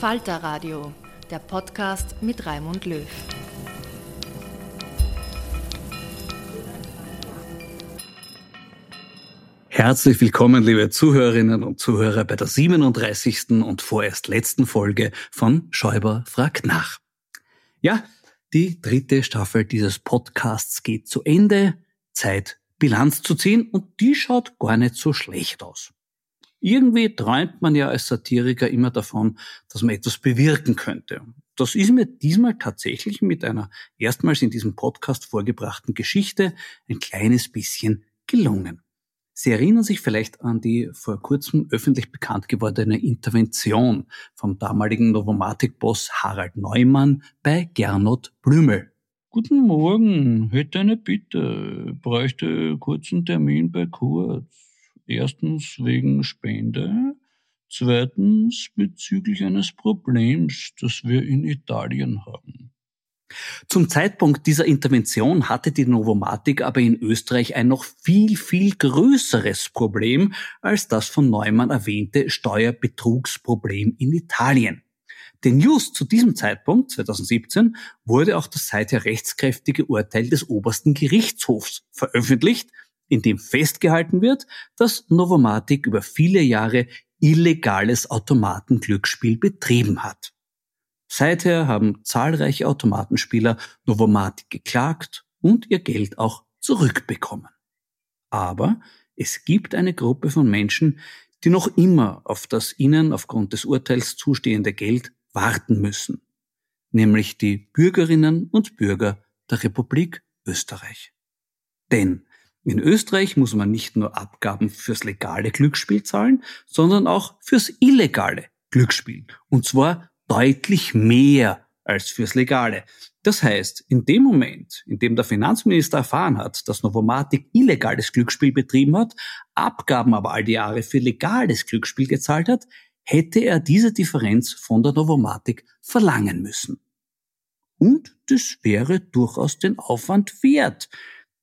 Falter Radio, der Podcast mit Raimund Löw. Herzlich willkommen, liebe Zuhörerinnen und Zuhörer, bei der 37. und vorerst letzten Folge von Schäuber fragt nach. Ja, die dritte Staffel dieses Podcasts geht zu Ende. Zeit, Bilanz zu ziehen und die schaut gar nicht so schlecht aus. Irgendwie träumt man ja als Satiriker immer davon, dass man etwas bewirken könnte. Das ist mir diesmal tatsächlich mit einer erstmals in diesem Podcast vorgebrachten Geschichte ein kleines bisschen gelungen. Sie erinnern sich vielleicht an die vor kurzem öffentlich bekannt gewordene Intervention vom damaligen Novomatic-Boss Harald Neumann bei Gernot Blümel. Guten Morgen, hätte eine Bitte, bräuchte kurzen Termin bei Kurz. Erstens wegen Spende, zweitens bezüglich eines Problems, das wir in Italien haben. Zum Zeitpunkt dieser Intervention hatte die Novomatic aber in Österreich ein noch viel, viel größeres Problem als das von Neumann erwähnte Steuerbetrugsproblem in Italien. Denn just zu diesem Zeitpunkt, 2017, wurde auch das seither rechtskräftige Urteil des obersten Gerichtshofs veröffentlicht, in dem festgehalten wird, dass Novomatic über viele Jahre illegales Automatenglücksspiel betrieben hat. Seither haben zahlreiche Automatenspieler Novomatic geklagt und ihr Geld auch zurückbekommen. Aber es gibt eine Gruppe von Menschen, die noch immer auf das ihnen aufgrund des Urteils zustehende Geld warten müssen, nämlich die Bürgerinnen und Bürger der Republik Österreich. Denn in Österreich muss man nicht nur Abgaben fürs legale Glücksspiel zahlen, sondern auch fürs illegale Glücksspiel. Und zwar deutlich mehr als fürs Legale. Das heißt, in dem Moment, in dem der Finanzminister erfahren hat, dass Novomatic illegales Glücksspiel betrieben hat, Abgaben aber all die Jahre für legales Glücksspiel gezahlt hat, hätte er diese Differenz von der Novomatic verlangen müssen. Und das wäre durchaus den Aufwand wert,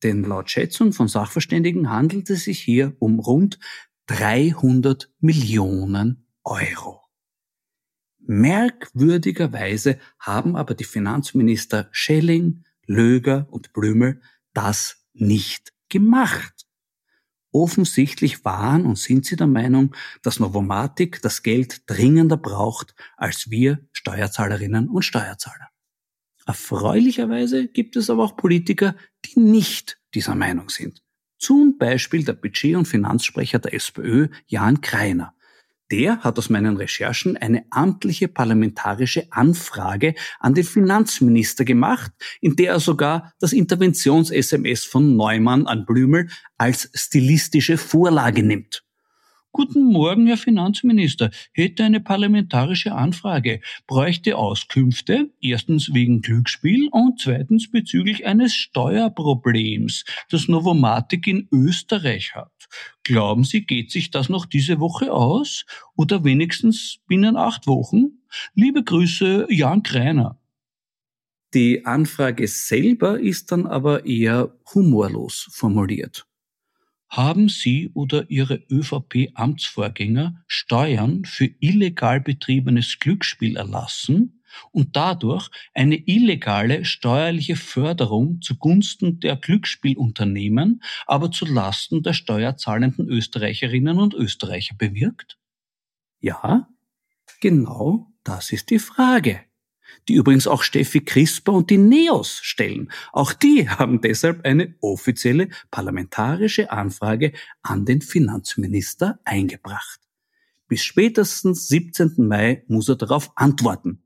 denn laut Schätzung von Sachverständigen handelt es sich hier um rund 300 Millionen Euro. Merkwürdigerweise haben aber die Finanzminister Schelling, Löger und Blümel das nicht gemacht. Offensichtlich waren und sind sie der Meinung, dass Novomatic das Geld dringender braucht als wir Steuerzahlerinnen und Steuerzahler. Erfreulicherweise gibt es aber auch Politiker, die nicht dieser Meinung sind. Zum Beispiel der Budget- und Finanzsprecher der SPÖ, Jan Kreiner. Der hat aus meinen Recherchen eine amtliche parlamentarische Anfrage an den Finanzminister gemacht, in der er sogar das Interventions-SMS von Neumann an Blümel als stilistische Vorlage nimmt. Guten Morgen, Herr Finanzminister. Hätte eine parlamentarische Anfrage. Bräuchte Auskünfte. Erstens wegen Glücksspiel und zweitens bezüglich eines Steuerproblems, das Novomatic in Österreich hat. Glauben Sie, geht sich das noch diese Woche aus? Oder wenigstens binnen acht Wochen? Liebe Grüße, Jan Kreiner. Die Anfrage selber ist dann aber eher humorlos formuliert. Haben Sie oder Ihre ÖVP-Amtsvorgänger Steuern für illegal betriebenes Glücksspiel erlassen und dadurch eine illegale steuerliche Förderung zugunsten der Glücksspielunternehmen, aber zu Lasten der steuerzahlenden Österreicherinnen und Österreicher bewirkt? Ja, genau das ist die Frage die übrigens auch Steffi Crisper und die Neos stellen. Auch die haben deshalb eine offizielle parlamentarische Anfrage an den Finanzminister eingebracht. Bis spätestens 17. Mai muss er darauf antworten.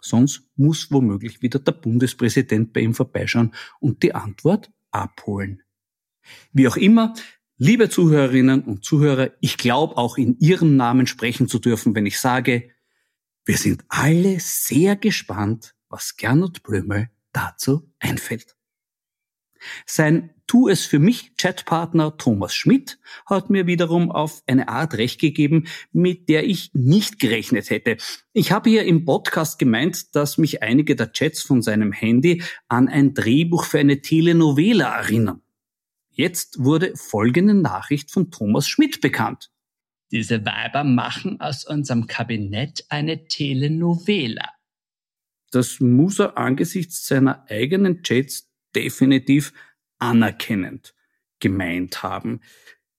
Sonst muss womöglich wieder der Bundespräsident bei ihm vorbeischauen und die Antwort abholen. Wie auch immer, liebe Zuhörerinnen und Zuhörer, ich glaube auch in Ihrem Namen sprechen zu dürfen, wenn ich sage, wir sind alle sehr gespannt, was Gernot Blümel dazu einfällt. Sein Tu es für mich Chatpartner Thomas Schmidt hat mir wiederum auf eine Art recht gegeben, mit der ich nicht gerechnet hätte. Ich habe hier im Podcast gemeint, dass mich einige der Chats von seinem Handy an ein Drehbuch für eine Telenovela erinnern. Jetzt wurde folgende Nachricht von Thomas Schmidt bekannt. Diese Weiber machen aus unserem Kabinett eine Telenovela. Das muss er angesichts seiner eigenen Chats definitiv anerkennend gemeint haben.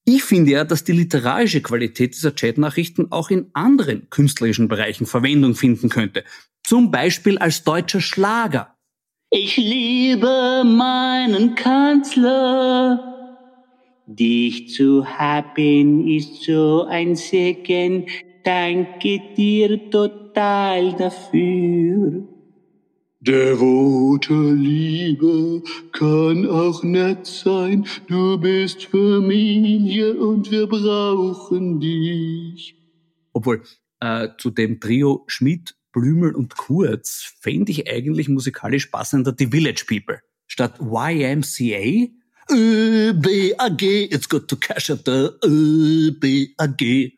Ich finde ja, dass die literarische Qualität dieser Chatnachrichten auch in anderen künstlerischen Bereichen Verwendung finden könnte. Zum Beispiel als deutscher Schlager. Ich liebe meinen Kanzler. Dich zu haben ist so ein Segen, danke dir total dafür. Devote Liebe kann auch nett sein, du bist Familie und wir brauchen dich. Obwohl, äh, zu dem Trio Schmidt, Blümel und Kurz fände ich eigentlich musikalisch passender die Village People. Statt YMCA ÖBAG, it's good to cash at the ÖBAG.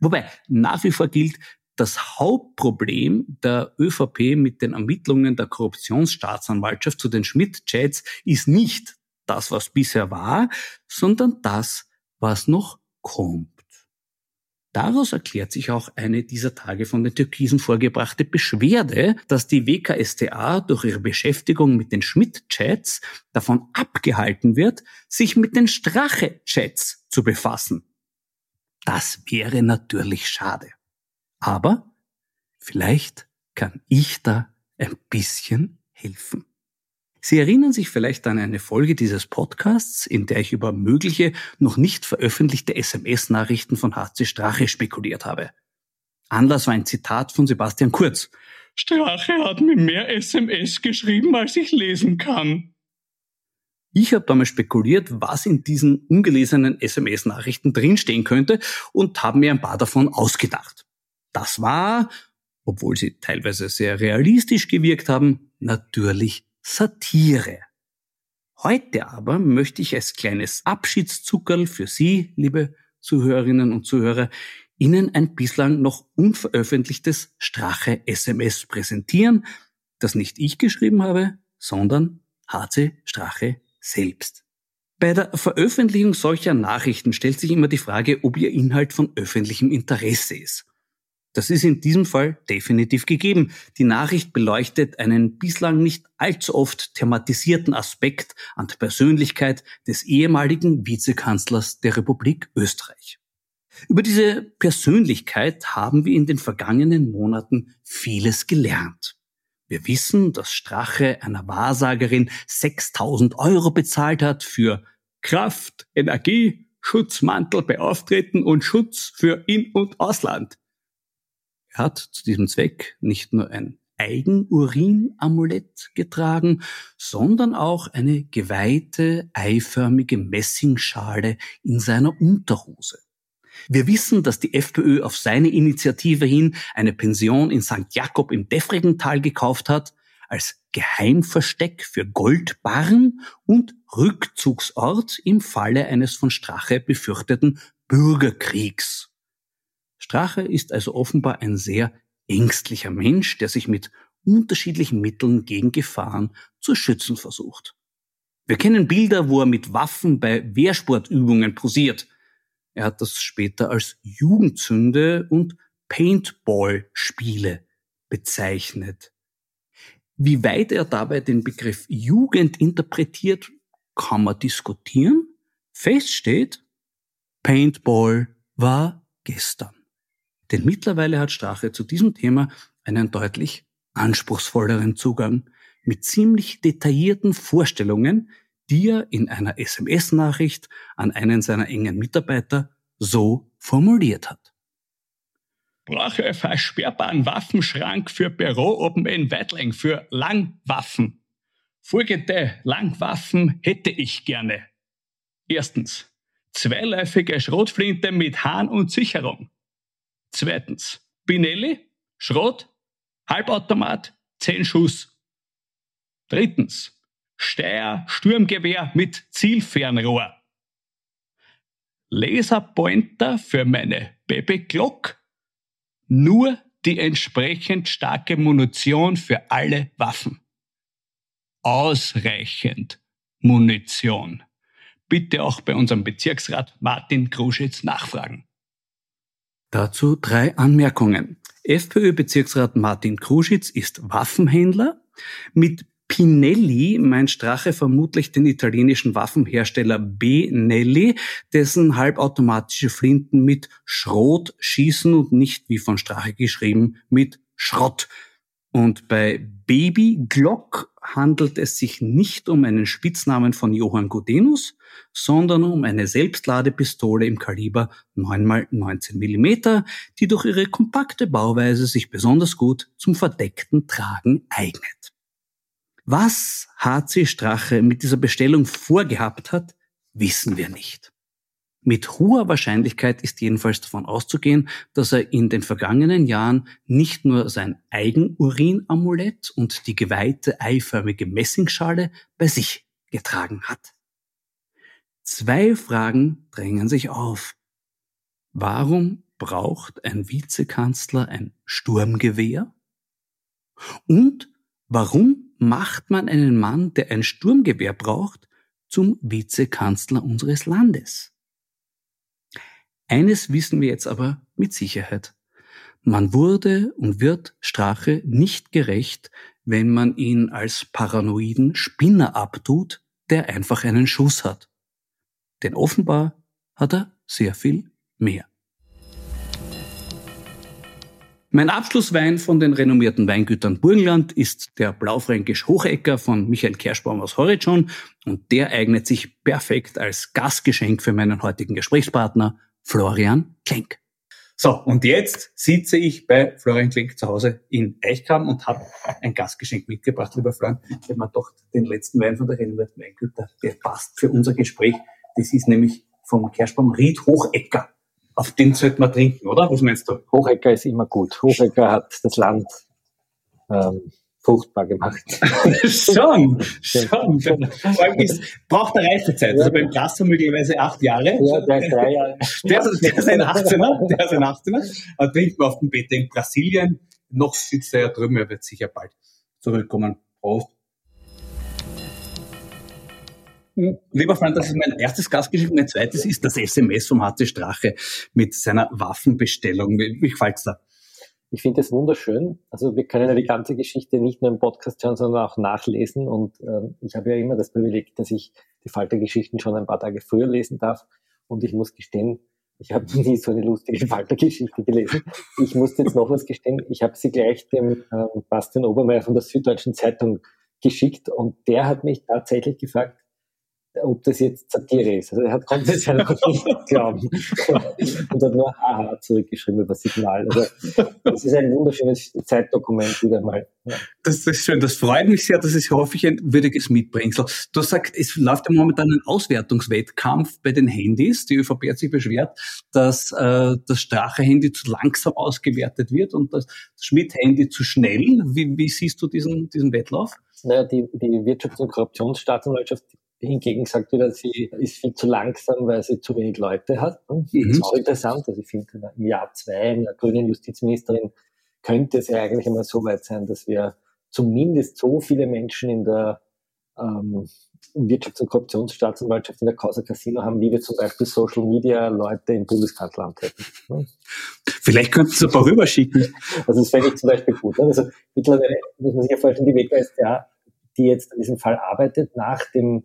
Wobei nach wie vor gilt, das Hauptproblem der ÖVP mit den Ermittlungen der Korruptionsstaatsanwaltschaft zu den Schmidt-Chats ist nicht das, was bisher war, sondern das, was noch kommt. Daraus erklärt sich auch eine dieser Tage von den Türkisen vorgebrachte Beschwerde, dass die WKStA durch ihre Beschäftigung mit den Schmidt-Chats davon abgehalten wird, sich mit den Strache-Chats zu befassen. Das wäre natürlich schade. Aber vielleicht kann ich da ein bisschen helfen. Sie erinnern sich vielleicht an eine Folge dieses Podcasts, in der ich über mögliche, noch nicht veröffentlichte SMS-Nachrichten von HC Strache spekuliert habe. Anlass war ein Zitat von Sebastian Kurz. Strache hat mir mehr SMS geschrieben, als ich lesen kann. Ich habe damals spekuliert, was in diesen ungelesenen SMS-Nachrichten drinstehen könnte und habe mir ein paar davon ausgedacht. Das war, obwohl sie teilweise sehr realistisch gewirkt haben, natürlich Satire. Heute aber möchte ich als kleines Abschiedszuckerl für Sie, liebe Zuhörerinnen und Zuhörer, Ihnen ein bislang noch unveröffentlichtes Strache-SMS präsentieren, das nicht ich geschrieben habe, sondern HC Strache selbst. Bei der Veröffentlichung solcher Nachrichten stellt sich immer die Frage, ob ihr Inhalt von öffentlichem Interesse ist. Das ist in diesem Fall definitiv gegeben. Die Nachricht beleuchtet einen bislang nicht allzu oft thematisierten Aspekt an der Persönlichkeit des ehemaligen Vizekanzlers der Republik Österreich. Über diese Persönlichkeit haben wir in den vergangenen Monaten vieles gelernt. Wir wissen, dass Strache einer Wahrsagerin 6000 Euro bezahlt hat für Kraft, Energie, Schutzmantel beauftreten und Schutz für In- und Ausland. Er hat zu diesem Zweck nicht nur ein Eigenurin-Amulett getragen, sondern auch eine geweihte, eiförmige Messingschale in seiner Unterhose. Wir wissen, dass die FPÖ auf seine Initiative hin eine Pension in St. Jakob im Defregental gekauft hat, als Geheimversteck für Goldbarren und Rückzugsort im Falle eines von Strache befürchteten Bürgerkriegs. Strache ist also offenbar ein sehr ängstlicher Mensch, der sich mit unterschiedlichen Mitteln gegen Gefahren zu schützen versucht. Wir kennen Bilder, wo er mit Waffen bei Wehrsportübungen posiert. Er hat das später als Jugendzünde und Paintball-Spiele bezeichnet. Wie weit er dabei den Begriff Jugend interpretiert, kann man diskutieren. Fest steht, Paintball war gestern. Denn mittlerweile hat Strache zu diesem Thema einen deutlich anspruchsvolleren Zugang mit ziemlich detaillierten Vorstellungen, die er in einer SMS-Nachricht an einen seiner engen Mitarbeiter so formuliert hat. Brauche versperrbaren Waffenschrank für Büro oben in Weidling für Langwaffen. Folgende Langwaffen hätte ich gerne. Erstens, zweiläufige Schrotflinte mit Hahn und Sicherung. Zweitens, Binelli, Schrot, Halbautomat, 10 Schuss. Drittens, Steyr Sturmgewehr mit Zielfernrohr. Laserpointer für meine Baby Glock. Nur die entsprechend starke Munition für alle Waffen. Ausreichend Munition. Bitte auch bei unserem Bezirksrat Martin Kruschitz nachfragen. Dazu drei Anmerkungen. FPÖ-Bezirksrat Martin Kruschitz ist Waffenhändler. Mit Pinelli meint Strache vermutlich den italienischen Waffenhersteller Benelli, dessen halbautomatische Flinten mit Schrot schießen und nicht, wie von Strache geschrieben, mit Schrott. Und bei Baby Glock handelt es sich nicht um einen Spitznamen von Johann Gudenus, sondern um eine Selbstladepistole im Kaliber 9x19 mm, die durch ihre kompakte Bauweise sich besonders gut zum verdeckten Tragen eignet. Was HC Strache mit dieser Bestellung vorgehabt hat, wissen wir nicht. Mit hoher Wahrscheinlichkeit ist jedenfalls davon auszugehen, dass er in den vergangenen Jahren nicht nur sein Eigenurinamulett und die geweihte eiförmige Messingschale bei sich getragen hat. Zwei Fragen drängen sich auf. Warum braucht ein Vizekanzler ein Sturmgewehr? Und warum macht man einen Mann, der ein Sturmgewehr braucht, zum Vizekanzler unseres Landes? Eines wissen wir jetzt aber mit Sicherheit. Man wurde und wird Strache nicht gerecht, wenn man ihn als paranoiden Spinner abtut, der einfach einen Schuss hat. Denn offenbar hat er sehr viel mehr. Mein Abschlusswein von den renommierten Weingütern Burgenland ist der Blaufränkisch Hochecker von Michael Kerschbaum aus Horizon und der eignet sich perfekt als Gastgeschenk für meinen heutigen Gesprächspartner Florian Klenk. So, und jetzt sitze ich bei Florian Klenk zu Hause in Eichkram und habe ein Gastgeschenk mitgebracht, lieber Florian. Ich habe mir doch den letzten Wein von der renommierten Weingüter, der passt für unser Gespräch. Das ist nämlich vom Kerschbaum Ried Hochecker. Auf den sollte man trinken, oder? Was meinst du? Hochecker ist immer gut. Hochecker hat das Land ähm, fruchtbar gemacht. schon, schon. Vor allem ist, braucht eine Reifezeit. Also beim Glas möglicherweise acht Jahre. Ja, der ist drei Jahre. Der, der ist ein 18er, der ist ein 18er. Und trinkt man auf dem Bett in Brasilien. Noch sitzt er ja drüben, er wird sicher bald zurückkommen. Prost. Lieber Freund, das ist mein erstes Gastgeschenk. Mein zweites ist das SMS vom HC Strache mit seiner Waffenbestellung. Wie gefällt's da? Ich finde es wunderschön. Also wir können ja die ganze Geschichte nicht nur im Podcast hören, sondern auch nachlesen. Und äh, ich habe ja immer das Privileg, dass ich die Faltergeschichten schon ein paar Tage früher lesen darf. Und ich muss gestehen, ich habe nie so eine lustige Faltergeschichte gelesen. Ich muss jetzt noch was gestehen. Ich habe sie gleich dem äh, Bastian Obermeier von der Süddeutschen Zeitung geschickt und der hat mich tatsächlich gefragt, ob das jetzt Satire ist. Also er hat grundsätzlich einfach nicht glauben und hat nur Haha zurückgeschrieben über Signal. Also das ist ein wunderschönes Zeitdokument wieder mal. Ja. Das, das ist schön. Das freut mich sehr. Das ist hoffe ich ein würdiges Mitbringsel. Du sagst, es läuft ja momentan ein Auswertungswettkampf bei den Handys. Die ÖVP hat sich beschwert, dass äh, das Strache-Handy zu langsam ausgewertet wird und das Schmidt-Handy zu schnell. Wie, wie siehst du diesen, diesen Wettlauf? Naja, die, die Wirtschafts- und Korruptionsstaatsanwaltschaft hingegen sagt wieder, sie ist viel zu langsam, weil sie zu wenig Leute hat. Das mhm. ist auch interessant. Also ich finde, im Jahr zwei einer grünen Justizministerin könnte es ja eigentlich einmal so weit sein, dass wir zumindest so viele Menschen in der ähm, Wirtschafts- und Korruptionsstaatsanwaltschaft in der Causa Casino haben, wie wir zum Beispiel Social Media Leute im Bundeskanzleramt hätten. Vielleicht könnten Sie ein paar rüberschicken. Also das fände ich zum Beispiel gut. Also mittlerweile muss man sich ja vorstellen, die WKStA, die jetzt an diesem Fall arbeitet, nach dem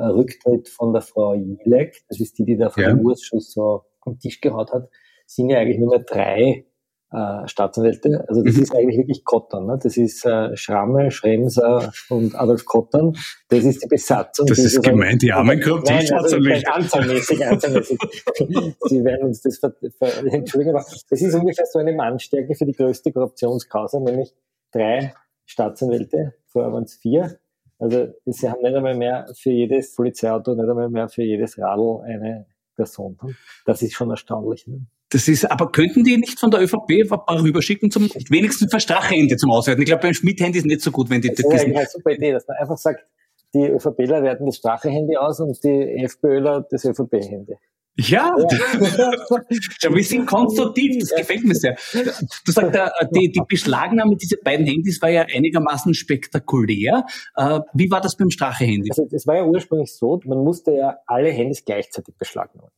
Rücktritt von der Frau Jilek, das ist die, die da vor ja. dem Urschuss so am Tisch gehaut hat, sind ja eigentlich nur mehr drei äh, Staatsanwälte. Also das mhm. ist eigentlich wirklich Kottern. Ne? Das ist äh, Schramme, Schremser und Adolf Kottern. Das ist die Besatzung. Das ist gemein, die armen Korruptionsstaatsanwälte. Nein, also anzahlmäßig, anzahlmäßig. Sie werden uns das ver, ver, entschuldigen, aber das ist ungefähr so eine Mannstärke für die größte Korruptionskause, nämlich drei Staatsanwälte, vorher waren es vier, also sie haben nicht einmal mehr für jedes Polizeiauto, nicht einmal mehr für jedes Radl eine Person. Das ist schon erstaunlich. Ne? Das ist, aber könnten die nicht von der ÖVP ein paar rüberschicken zum wenigstens für Strache-Handy zum Auswerten? Ich glaube, beim Schmidt-Handy ist nicht so gut, wenn die das ist eine super Idee, dass man einfach sagt, die ÖVPler werten das Strache-Handy aus und die FPÖler das ÖVP-Handy. Ja, ja. wir sind konstruktiv, das gefällt mir sehr. Du sagst, die, die Beschlagnahme dieser beiden Handys war ja einigermaßen spektakulär. Äh, wie war das beim Strache-Handy? Also es war ja ursprünglich so, man musste ja alle Handys gleichzeitig beschlagnahmen.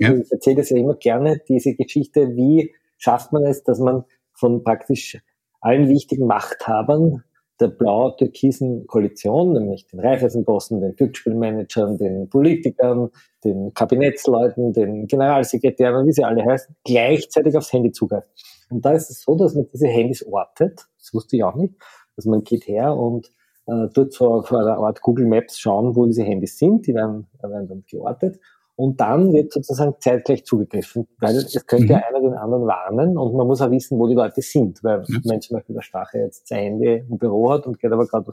Ja. Ich erzähle das ja immer gerne, diese Geschichte, wie schafft man es, dass man von praktisch allen wichtigen Machthabern der blau-türkisen Koalition, nämlich den Raiffeisenbossen, den Glücksspielmanagern, den Politikern, den Kabinettsleuten, den Generalsekretären, wie sie alle heißen, gleichzeitig aufs Handy zugreift. Und da ist es so, dass man diese Handys ortet, das wusste ich auch nicht, dass man geht her und äh, dort so auf einer Art Google Maps schauen, wo diese Handys sind, die werden, werden dann geortet und dann wird sozusagen zeitgleich zugegriffen, weil es könnte mhm. einer den anderen warnen und man muss auch wissen, wo die Leute sind, weil mhm. wenn zum Beispiel der Stache jetzt sein Handy im Büro hat und geht aber gerade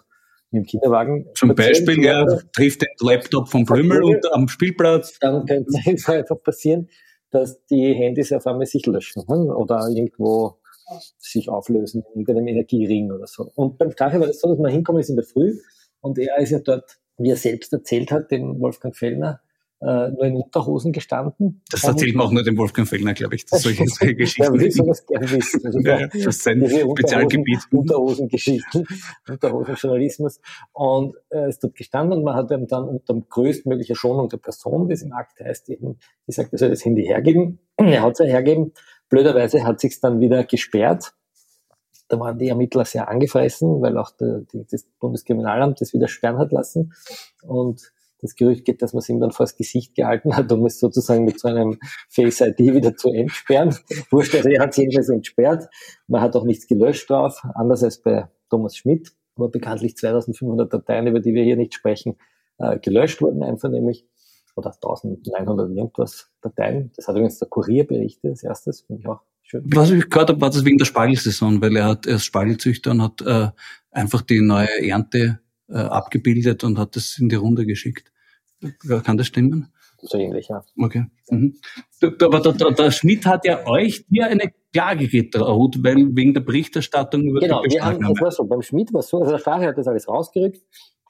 mit dem Kinderwagen. Zum Beispiel, er trifft den Laptop vom Blümel und am Spielplatz. Dann könnte es einfach passieren, dass die Handys auf einmal sich löschen hm, oder irgendwo sich auflösen in einem Energiering oder so. Und beim Stache war das so, dass man hinkommen ist in der Früh und er ist ja dort, wie er selbst erzählt hat, dem Wolfgang Fellner, äh, nur in Unterhosen gestanden. Das erzählt man auch nur dem Wolfgang Fellner, glaube ich, dass solche, solche Geschichten. ja, will sowas gerne wissen. Also ja, das ist sein Spezialgebiet. Unterhosengeschichten, Unterhosenjournalismus. Und er äh, ist dort gestanden und man hat ihm dann unter größtmöglicher Schonung der Person, wie es im Akt heißt, eben gesagt, er soll das Handy hergeben. er hat es ja hergeben. Blöderweise hat sich's dann wieder gesperrt. Da waren die Ermittler sehr angefressen, weil auch der, die, das Bundeskriminalamt das wieder sperren hat lassen. Und das Gerücht geht, dass man es ihm dann vors Gesicht gehalten hat, um es sozusagen mit so einem Face ID wieder zu entsperren. Wurscht, also er hat es jedenfalls entsperrt. Man hat auch nichts gelöscht drauf, anders als bei Thomas Schmidt, wo bekanntlich 2500 Dateien, über die wir hier nicht sprechen, äh, gelöscht wurden einvernehmlich. Oder 1900 irgendwas Dateien. Das hat übrigens der Kurier berichtet als erstes, finde ich auch schön. Was ich gehört habe, war das wegen der Spargelsaison, weil er hat, er ist Spargelzüchter und hat äh, einfach die neue Ernte äh, abgebildet und hat das in die Runde geschickt. Kann das stimmen? So ähnlich, ja. Okay. Mhm. Aber der, der, der, Schmidt hat ja euch hier eine Klage gedroht, weil wegen der Berichterstattung über genau, die Genau, das war so. Beim Schmidt war es so, also der Strache hat das alles rausgerückt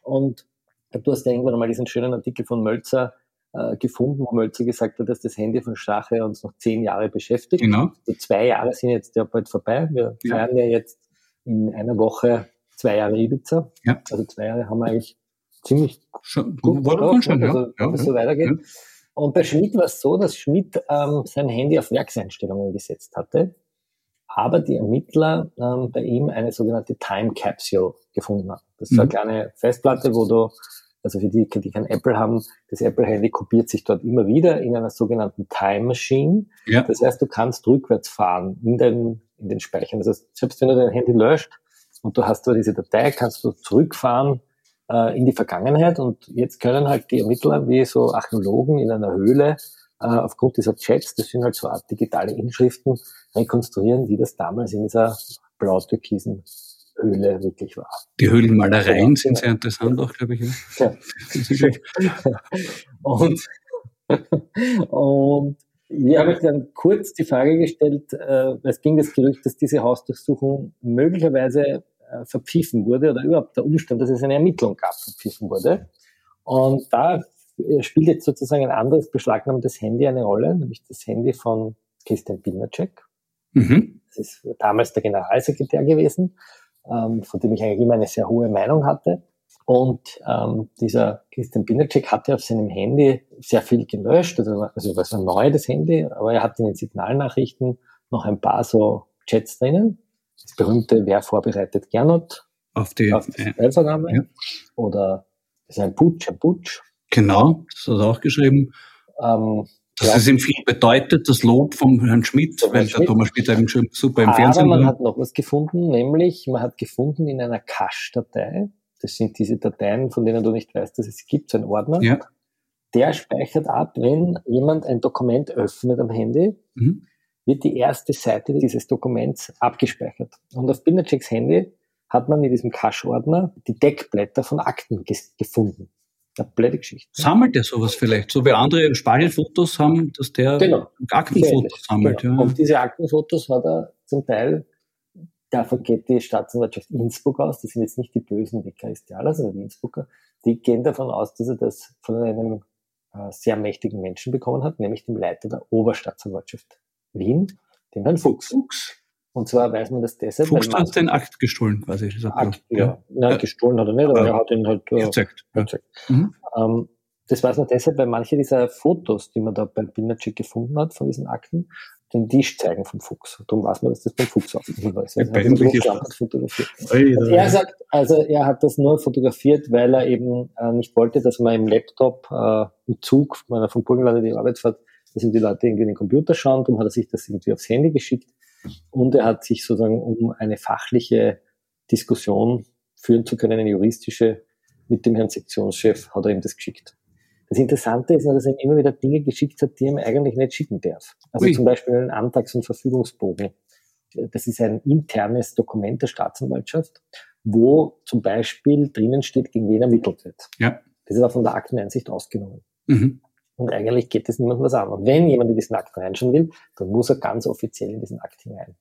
und du hast ja irgendwann mal diesen schönen Artikel von Mölzer äh, gefunden, wo Mölzer gesagt hat, dass das Handy von Strache uns noch zehn Jahre beschäftigt. Genau. Die zwei Jahre sind jetzt ja bald vorbei. Wir ja. feiern ja jetzt in einer Woche zwei Jahre Ibiza. Ja. Also zwei Jahre haben wir eigentlich ziemlich schon, gut war gemacht, schon, also, ja. ja, so weitergeht. Ja. Und bei Schmidt war es so, dass Schmidt ähm, sein Handy auf Werkseinstellungen gesetzt hatte, aber die Ermittler ähm, bei ihm eine sogenannte Time Capsule gefunden haben. Das ist mhm. eine kleine Festplatte, wo du, also für die, die kein Apple haben, das Apple-Handy kopiert sich dort immer wieder in einer sogenannten Time Machine. Ja. Das heißt, du kannst rückwärts fahren in den, in den Speichern. Das heißt, selbst wenn du dein Handy löscht und du hast da diese Datei, kannst du zurückfahren äh, in die Vergangenheit und jetzt können halt die Ermittler wie so Archäologen in einer Höhle äh, aufgrund dieser Chats, das sind halt so Art digitale Inschriften, rekonstruieren, wie das damals in dieser blau-türkisen Höhle wirklich war. Die Höhlenmalereien sind sehr interessant auch, glaube ich. Ja. und, und wir haben dann kurz die Frage gestellt, äh, es ging das Gerücht, dass diese Hausdurchsuchung möglicherweise äh, verpfiffen wurde oder überhaupt der Umstand, dass es eine Ermittlung gab, verpfiffen wurde. Und da spielt jetzt sozusagen ein anderes beschlagnahmtes Handy eine Rolle, nämlich das Handy von Christian Pilnacek. Mhm. Das ist damals der Generalsekretär gewesen, ähm, von dem ich eigentlich immer eine sehr hohe Meinung hatte. Und ähm, dieser Christian Binacek hatte auf seinem Handy sehr viel gelöscht, also, also war neu, das Handy, aber er hat in den Signalnachrichten noch ein paar so Chats drinnen. Das berühmte Wer vorbereitet Gernot auf die auf die äh, ja. Oder ist ein Putsch, ein Putsch. Genau, das hat er auch geschrieben. Ähm, das ja. ist ihm viel bedeutet, das Lob vom Herrn Schmidt, Thomas weil Schmidt. der Thomas Schmidt eben schon super im Aber Fernsehen war. man hat noch was gefunden, nämlich man hat gefunden in einer Cache-Datei, das sind diese Dateien, von denen du nicht weißt, dass es gibt, so ein Ordner, ja. der speichert ab, wenn jemand ein Dokument öffnet am Handy, mhm. Wird die erste Seite dieses Dokuments abgespeichert. Und auf Binderchecks Handy hat man in diesem Cache-Ordner die Deckblätter von Akten gefunden. Eine blöde Geschichte. Sammelt er sowas vielleicht? So wie andere Spargelfotos haben, dass der genau. Aktenfotos sammelt. Genau. Ja. Und diese Aktenfotos hat er zum Teil, davon geht die Staatsanwaltschaft Innsbruck aus, das sind jetzt nicht die bösen Vikaristialer, sondern die Innsbrucker, die gehen davon aus, dass er das von einem äh, sehr mächtigen Menschen bekommen hat, nämlich dem Leiter der Oberstaatsanwaltschaft Wien, dem Herrn Fuchs. Fuchs. Und zwar weiß man das deshalb. Fuchs hat den Akt gestohlen, quasi. Akt, ja. ja. Nein, ja. gestohlen hat er nicht, aber ja. er hat ihn halt äh, gezeigt. gezeigt. Mhm. Ähm, das weiß man deshalb, weil manche dieser Fotos, die man da beim Bindercheck gefunden hat, von diesen Akten, den Tisch zeigen vom Fuchs. Darum weiß man, dass das beim Fuchs aufgenommen ist. er sagt, also er hat das nur fotografiert, weil er eben äh, nicht wollte, dass man im Laptop äh, im Zug, wenn er vom Burgenland in die Arbeit fährt, dass ihm die Leute irgendwie in den Computer schauen. Darum hat er sich das irgendwie aufs Handy geschickt. Und er hat sich sozusagen, um eine fachliche Diskussion führen zu können, eine juristische, mit dem Herrn Sektionschef, hat er ihm das geschickt. Das Interessante ist, dass er ihm immer wieder Dinge geschickt hat, die er ihm eigentlich nicht schicken darf. Also Ui. zum Beispiel einen Antrags- und Verfügungsbogen. Das ist ein internes Dokument der Staatsanwaltschaft, wo zum Beispiel drinnen steht, gegen wen ermittelt wird. Ja. Das ist aber von der Akteneinsicht ausgenommen. Mhm. Und eigentlich geht es niemandem was an. Und wenn jemand in diesen Akt reinschauen will, dann muss er ganz offiziell in diesen Akt hineingehen.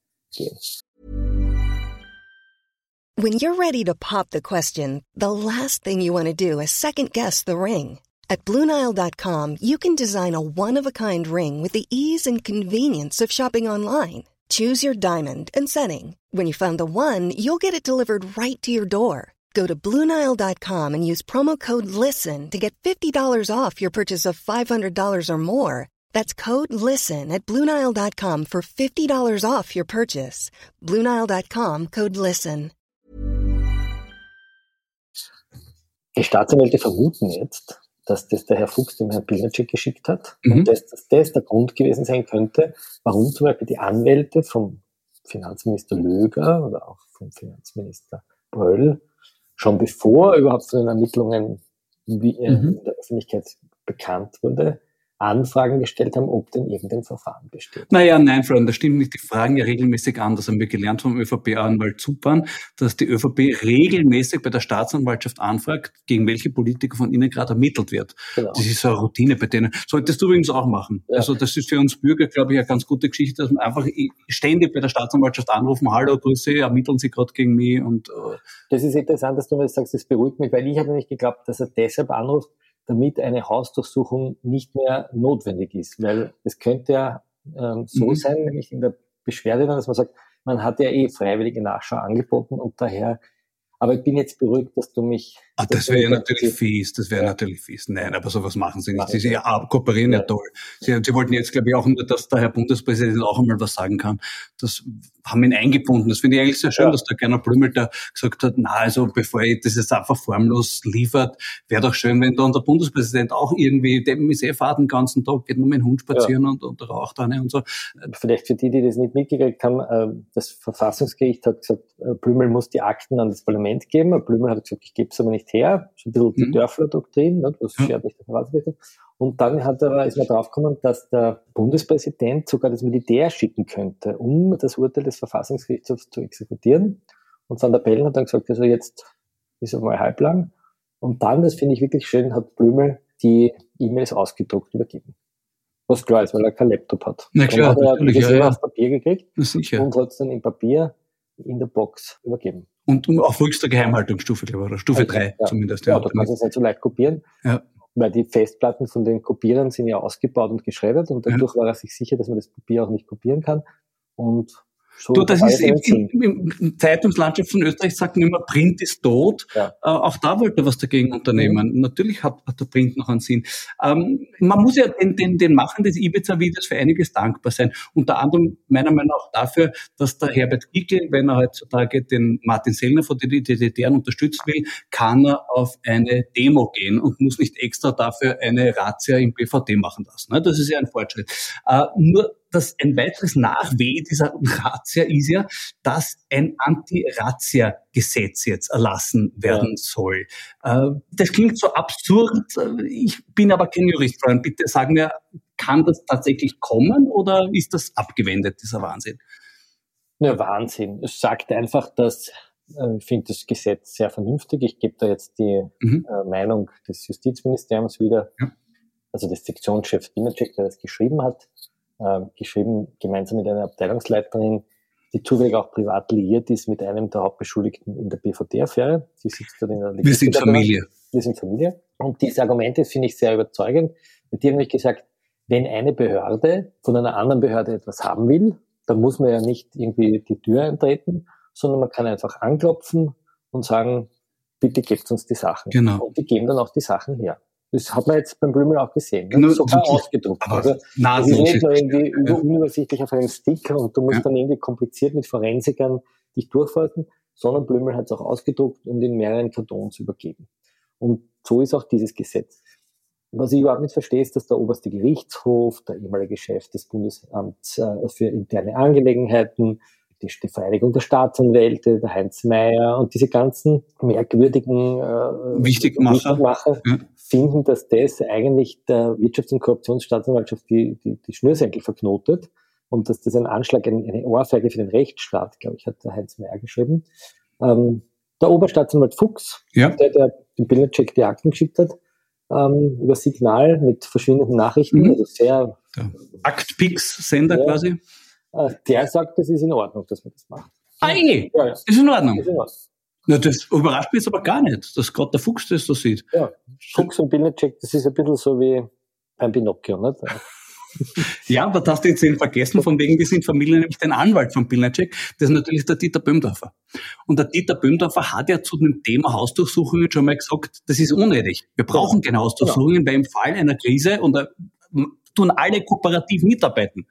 When you're ready to pop the question, the last thing you want to do is second guess the ring. At BlueNile.com you can design a one-of-a-kind ring with the ease and convenience of shopping online. Choose your diamond and setting. When you find the one, you'll get it delivered right to your door. Go to Bluenile.com and use promo code LISTEN to get $50 off your purchase of $500 or more. That's code LISTEN at Bluenile.com for $50 off your purchase. Bluenile.com code LISTEN. Die Staatsanwälte vermuten jetzt, dass das der Herr Fuchs dem Herrn Pilnacek geschickt hat mhm. und dass, dass das der Grund gewesen sein könnte, warum zum Beispiel die Anwälte vom Finanzminister Löger oder auch vom Finanzminister Bröll schon bevor überhaupt von den Ermittlungen wie, äh, mhm. in der Öffentlichkeit bekannt wurde, Anfragen gestellt haben, ob denn irgendein Verfahren besteht. Naja, nein, Freunde, das stimmt nicht. Die fragen ja regelmäßig an. Das haben wir gelernt vom ÖVP-Anwalt Zupan, dass die ÖVP regelmäßig bei der Staatsanwaltschaft anfragt, gegen welche Politiker von ihnen gerade ermittelt wird. Genau. Das ist so eine Routine bei denen. Solltest du übrigens auch machen. Ja. Also das ist für uns Bürger, glaube ich, eine ganz gute Geschichte, dass man einfach ständig bei der Staatsanwaltschaft anrufen, hallo, Grüße, ermitteln Sie gerade gegen mich und äh Das ist interessant, dass du mir das sagst, das beruhigt mich, weil ich habe nicht geglaubt, dass er deshalb anruft, damit eine Hausdurchsuchung nicht mehr notwendig ist. Weil es könnte ja ähm, so mhm. sein, nämlich in der Beschwerde dann, dass man sagt, man hat ja eh freiwillige Nachschau angeboten und daher aber ich bin jetzt beruhigt, dass du mich. Ah, das wäre ja natürlich fies, das wäre ja. natürlich fies. Nein, aber sowas machen sie nicht. Sie, sie ja, kooperieren ja, ja toll. Sie, sie, wollten jetzt, glaube ich, auch, dass der Herr Bundespräsident auch einmal was sagen kann. Das haben ihn eingebunden. Das finde ich eigentlich sehr schön, ja. dass der Gerner Blümel da gesagt hat, na, also bevor ich das jetzt einfach formlos liefert, wäre doch schön, wenn da unser Bundespräsident auch irgendwie, dem ist eh fahrt den ganzen Tag, geht nur mit dem Hund spazieren und, und raucht eine und so. Vielleicht für die, die das nicht mitgekriegt haben, äh, das Verfassungsgericht hat gesagt, äh, Blümel muss die Akten an das Parlament Argument gegeben. Blümel hat gesagt, ich gebe es aber nicht her. So ein bisschen die Mhm. Dörfler-Doktrin, ne? Ja. schert nicht der Verwaltungsminister. Und dann hat er, ist man draufgekommen, dass der Bundespräsident sogar das Militär schicken könnte, um das Urteil des Verfassungsgerichtshofs zu exekutieren. Und Van der Bellen hat dann gesagt, also jetzt ist er mal halblang. Und dann, das finde ich wirklich schön, hat Blümel die E-Mails ausgedruckt übergeben. Was klar ist, weil er kein Laptop hat. Na klar, dann hat er das ja, ja. auf Papier gekriegt und hat es dann im Papier in der Box übergeben. Und auf höchster Geheimhaltungsstufe, glaube ich, oder Stufe Also, 3 ja. zumindest. Ja, du kannst es nicht so leicht kopieren. Ja. Weil die Festplatten von den Kopierern sind ja ausgebaut und geschreddert und dadurch war er sich sicher, dass man das Papier auch nicht kopieren kann. Und so Du, das ist alles im, Zeitungslandschaft von Österreich sagt man immer, Print ist tot. Ja. Äh, auch da wollte er was dagegen unternehmen. Natürlich hat, hat der Print noch einen Sinn. Ähm, man muss ja den, den, den Machen des Ibiza-Videos für einiges dankbar sein. Unter anderem meiner Meinung nach dafür, dass der Herbert Kickl, wenn er heutzutage den Martin Sellner von den DDR unterstützen will, kann er auf eine Demo gehen und muss nicht extra dafür eine Razzia im BVD machen lassen. Ne? Das ist ja ein Fortschritt. Äh, nur dass ein weiteres Nachweh dieser Razzia ist ja, dass ein Anti-Razzia-Gesetz jetzt erlassen werden soll. Äh, Das klingt so absurd. Ich bin aber kein Jurist, Freund. Bitte sag mir, kann das tatsächlich kommen oder ist das abgewendet, dieser Wahnsinn? Ja, Wahnsinn. Es sagt einfach, dass äh, ich finde das Gesetz sehr vernünftig. Ich gebe da jetzt die Mhm. äh, Meinung des Justizministeriums wieder, Ja. also des Sektionschefs Binacek, der das geschrieben hat, äh, geschrieben gemeinsam mit einer Abteilungsleiterin, die zufällig auch privat liiert ist mit einem der Hauptbeschuldigten in der BVD-Affäre. Sie sitzt dort in der Wir sind Familie. wir sind Familie. Und diese Argumente finde ich sehr überzeugend. Die haben nämlich gesagt, wenn eine Behörde von einer anderen Behörde etwas haben will, dann muss man ja nicht irgendwie die Tür eintreten, sondern man kann einfach anklopfen und sagen, bitte gebt uns die Sachen. Genau. Und die geben dann auch die Sachen her. Das hat man jetzt beim Blümel auch gesehen. Ne? Nur Sogar ausgedruckt. Also, das ist nicht nur irgendwie über, unübersichtlich auf einem Sticker und du musst Ja. dann irgendwie kompliziert mit Forensikern dich durchforsten, sondern Blümel hat es auch ausgedruckt und in mehreren Kartons übergeben. Und so ist auch dieses Gesetz. Was ich überhaupt nicht verstehe, ist, dass der oberste Gerichtshof, der ehemalige Chef des Bundesamts äh, für interne Angelegenheiten, die, die Vereinigung der Staatsanwälte, der Heinz Mayer und diese ganzen merkwürdigen äh, Wichtigmacher. Wichtigmacher Ja. Finden, dass das eigentlich der Wirtschafts- und Korruptionsstaatsanwaltschaft die, die, die Schnürsenkel verknotet und dass das ein Anschlag, ein, eine Ohrfeige für den Rechtsstaat, glaube ich, hat der Heinz Mayer geschrieben. Ähm, der Oberstaatsanwalt Fuchs, Ja. der, der den Bildercheck die Akten geschickt hat, ähm, über Signal mit verschwindenden Nachrichten, Mhm. also sehr, Aktpix-Sender Ja. quasi. äh, der sagt, das ist in Ordnung, dass man das macht. Ei, Ja, ja, ist in Ordnung. ist in Ordnung. Na, das überrascht mich jetzt aber gar nicht, dass gerade der Fuchs das so sieht. Ja, Fuchs und Bildercheck, das ist ein bisschen so wie beim Pinocchio, nicht? Ja, aber das hast du jetzt eben vergessen, von wegen, wir sind Familie, nämlich den Anwalt von Pilnacek, das ist natürlich der Dieter Böhmdorfer. Und der Dieter Böhmdorfer hat ja zu dem Thema Hausdurchsuchungen schon mal gesagt, das ist unnötig. Wir brauchen keine Hausdurchsuchungen, weil im Fall einer Krise und da tun alle kooperativ mitarbeiten.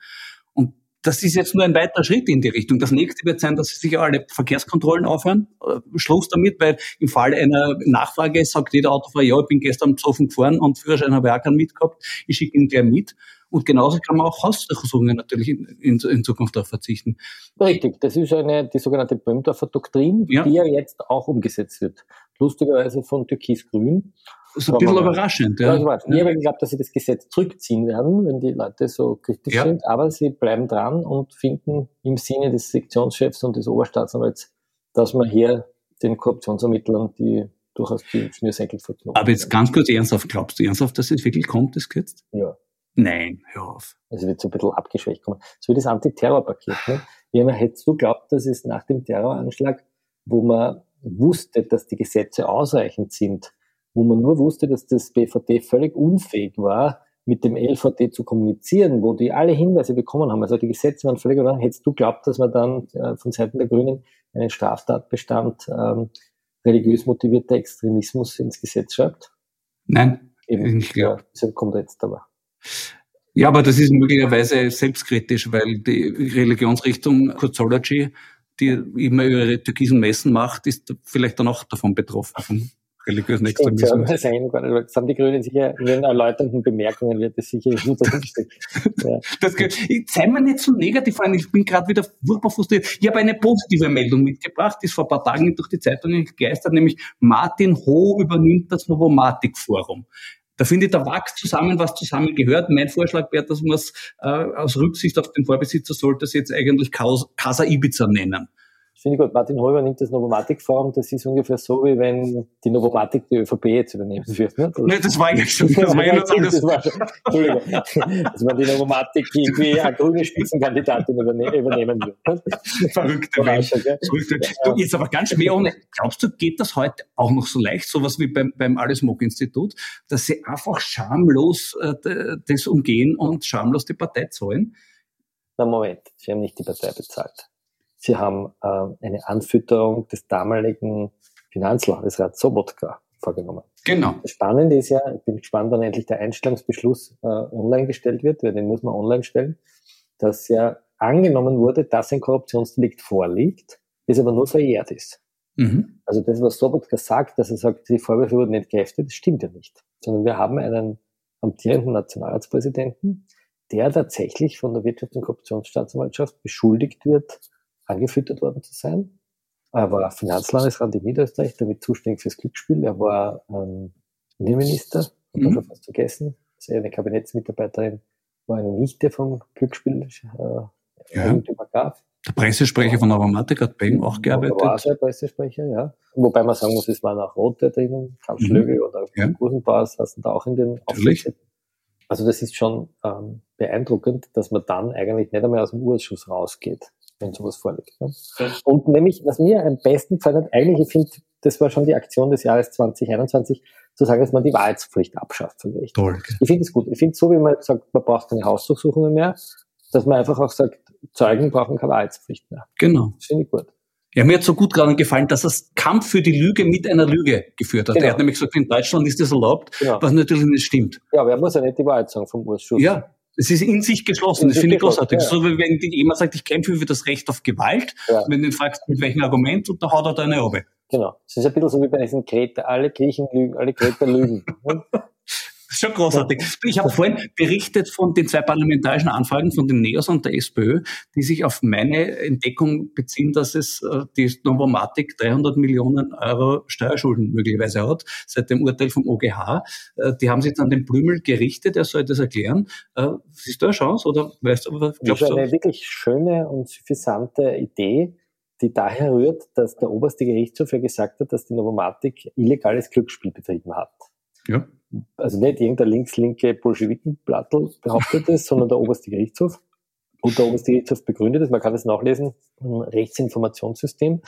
Das ist jetzt nur ein weiterer Schritt in die Richtung. Das nächste wird sein, dass sich alle Verkehrskontrollen aufhören. Äh, Schluss damit, weil im Fall einer Nachfrage sagt jeder Autofahrer, ja, ich bin gestern besoffen gefahren und Führerschein habe ich auch keinen mitgehabt, ich schicke ihn gleich mit. Und genauso kann man auch Hausdurchsuchungen natürlich in, in, in Zukunft darauf verzichten. Richtig, das ist eine, die sogenannte Böhmdorfer Doktrin, Ja. die ja jetzt auch umgesetzt wird. Lustigerweise von Türkis-Grün. Das ist ein bisschen überraschend. Ja. Ich habe geglaubt, dass sie das Gesetz zurückziehen werden, wenn die Leute so kritisch Ja. sind, aber sie bleiben dran und finden im Sinne des Sektionschefs und des Oberstaatsanwalts, dass man hier den Korruptionsermittlern die durchaus die Schnürsenkel verknoten. Aber jetzt ganz kurz ernsthaft, glaubst du ernsthaft, dass es wirklich kommt, das Gesetz? Ja. Nein, hör auf. Also wird so ein bisschen abgeschwächt kommen. So wie das Antiterrorpaket. Ne? Ja, man hätte so glaubt, dass es nach dem Terroranschlag, wo man wusste, dass die Gesetze ausreichend sind, wo man nur wusste, dass das BVD völlig unfähig war, mit dem LVD zu kommunizieren, wo die alle Hinweise bekommen haben. Also die Gesetze waren völlig, oder? Hättest du glaubt, dass man dann äh, von Seiten der Grünen einen Straftatbestand ähm, religiös motivierter Extremismus ins Gesetz schreibt? Nein, Eben, Ich glaub. ja, das kommt jetzt aber. Ja, aber das ist möglicherweise selbstkritisch, weil die Religionsrichtung Kurzology, die immer ihre türkisen Messen macht, ist vielleicht dann auch davon betroffen, vom religiösen Stimmt, ja, das, das haben die Grünen sicher in ihren erläuternden Bemerkungen wird das sicher gut dahinstehen. ja. Das, ich- sei mir nicht so negativ an, ich bin gerade wieder furchtbar frustriert. Ich habe eine positive Meldung mitgebracht, die ist vor ein paar Tagen durch die Zeitungen gegeistert, nämlich Martin Ho übernimmt das Novomatic-Forum. Da finde ich, da wächst zusammen, was zusammen gehört. Mein Vorschlag wäre, dass man es äh, aus Rücksicht auf den Vorbesitzer sollte es jetzt eigentlich Casa Ibiza nennen. Finde ich gut. Martin Holber nimmt das Novomatic-Forum. Das ist ungefähr so, wie wenn die Novomatic die ÖVP jetzt übernehmen würde. Ne? Nee, das war eigentlich schon, das war ja nur das war, Entschuldigung, dass man die Novomatic irgendwie eine grüne Spitzenkandidatin überne übernehmen würde. gell? Verrückte- Du, jetzt aber ganz schwer ohne. Glaubst du, geht das heute auch noch so leicht, sowas wie beim, beim Alles-Mog-Institut, dass sie einfach schamlos äh, das umgehen und schamlos die Partei zahlen? Na Moment, Sie haben nicht die Partei bezahlt. Sie haben ähm, eine Anfütterung des damaligen Finanzlandesrats Sobotka vorgenommen. Genau. Das Spannende ist ja, ich bin gespannt, wann endlich der Einstellungsbeschluss äh, online gestellt wird, weil den muss man online stellen, dass ja angenommen wurde, dass ein Korruptionsdelikt vorliegt, es aber nur verjährt ist. Mhm. Also das, was Sobotka sagt, dass er sagt, die Vorwürfe wurden nicht geheftet, das stimmt ja nicht. Sondern wir haben einen amtierenden Nationalratspräsidenten, der tatsächlich von der Wirtschafts- und Korruptionsstaatsanwaltschaft beschuldigt wird, angefüttert worden zu sein. Er war Finanzlandesrat in Niederösterreich, damit zuständig fürs Glücksspiel. Er war ähm, Innenminister, hat Mhm. schon fast vergessen. Seine Kabinettsmitarbeiterin war eine Nichte vom Glücksspiel äh, Ja. Der Pressesprecher von Novomatic hat bei ihm auch gearbeitet. Er war ein Pressesprecher, ja. Wobei man sagen muss, es waren auch Rote drinnen, Karl Mhm. Schlögel oder Ja. Gusenbauer saßen da auch in den. Aufsichtsräten. Also das ist schon ähm, beeindruckend, dass man dann eigentlich nicht einmal aus dem Urausschuss rausgeht, wenn sowas vorliegt. Ne? Und nämlich, was mir am besten gefallen hat, eigentlich, ich finde, das war schon die Aktion des Jahres 2021, zu sagen, dass man die Wahrheitspflicht abschafft gell? Ich finde es gut. Ich finde so, wie man sagt, man braucht keine Hausdurchsuchungen mehr, dass man einfach auch sagt, Zeugen brauchen keine Wahrheitspflicht mehr. Genau. Das finde ich gut. Ja, mir hat so gut gerade gefallen, dass er Kampf für die Lüge mit einer Lüge geführt hat. Genau. Er hat nämlich gesagt, in Deutschland ist das erlaubt, Genau. was natürlich nicht stimmt. Ja, aber er muss ja nicht die Wahrheit sagen vom Ausschuss. Ja, es ist in sich geschlossen. In Das finde ich großartig. ja. So wie wenn jemand sagt, ich kämpfe für das Recht auf Gewalt. Ja. Wenn du ihn fragst, mit welchem Argument, und da haut er da eine Obe. Genau. Es ist ein bisschen so wie bei diesen Kreter, alle Griechen lügen, alle Kreter lügen. Das ist schon großartig. Ich habe vorhin berichtet von den zwei parlamentarischen Anfragen von den NEOS und der SPÖ, die sich auf meine Entdeckung beziehen, dass es äh, die Novomatic 300 Millionen Euro Steuerschulden möglicherweise hat, seit dem Urteil vom OGH. Äh, Die haben sich dann den Blümel gerichtet, er soll das erklären. Äh, Siehst du eine Chance oder weißt du, oder Das glaubst ist eine wirklich schöne und suffisante Idee, die daher rührt, dass der oberste Gerichtshof ja gesagt hat, dass die Novomatic illegales Glücksspiel betrieben hat. Ja. Also nicht irgendein links-linke Bolschewikenblattel behauptet es, sondern der oberste Gerichtshof. Und der oberste Gerichtshof begründet es, man kann das nachlesen, im Rechtsinformationssystem.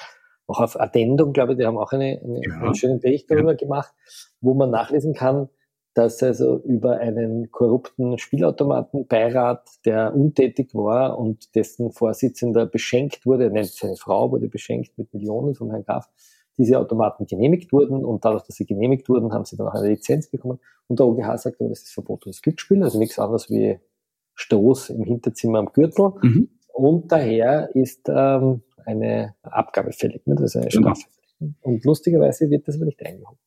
Auch auf Addendum, glaube ich, die haben auch eine, eine, Ja. einen schönen Bericht darüber gemacht, wo man nachlesen kann, dass also über einen korrupten Spielautomatenbeirat, der untätig war und dessen Vorsitzender beschenkt wurde, nennt seine Frau, wurde beschenkt mit Millionen vom Herrn Graf, diese Automaten genehmigt wurden und dadurch, dass sie genehmigt wurden, haben sie dann auch eine Lizenz bekommen. Und der OGH sagt aber, das ist verbotenes Glücksspiel, also nichts anderes wie Stoß im Hinterzimmer am Gürtel. Mhm. Und daher ist ähm, eine Abgabe fällig, ne? das ist eine Genau. Strafe. Und lustigerweise wird das aber nicht eingehoben.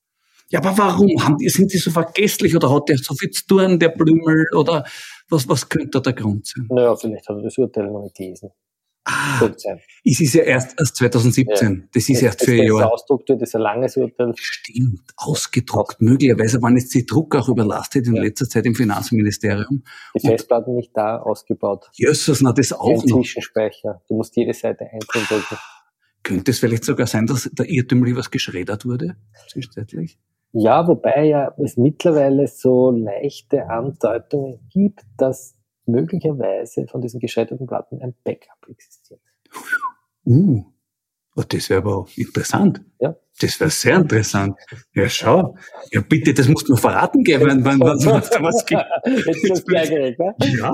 Ja, aber warum? Die, sind die so vergesslich oder hat der so viel zu tun, der Blümel? Oder was, was könnte da der Grund sein? Naja, vielleicht hat er das Urteil noch nicht gelesen. Ah, es ist ja erst, erst 2017. Das ist erst Wenn es Jahre. ausdruckt wird, ist ein langes Urteil. Stimmt, ausgedruckt. Möglicherweise waren jetzt die Druck auch überlastet in Ja. letzter Zeit im Finanzministerium. Die Festplatten nicht da ausgebaut. Jesus, na, das auch Kein noch. Zwischenspeicher. Du musst jede Seite einzeln drücken. Könnte es vielleicht sogar sein, dass da irrtümlich was geschreddert wurde? Zwischenzeitlich? Ja, wobei ja es mittlerweile so leichte Andeutungen gibt, dass möglicherweise von diesen geschredderten Platten ein Backup existiert. Uh, oh, das wäre aber interessant. Ja. Das wäre sehr interessant. Ja, schau. Ja, bitte, das musst du mir verraten geben, wenn, wenn, wenn, es da was gibt. Jetzt ist gleich geregt, ne? Ja,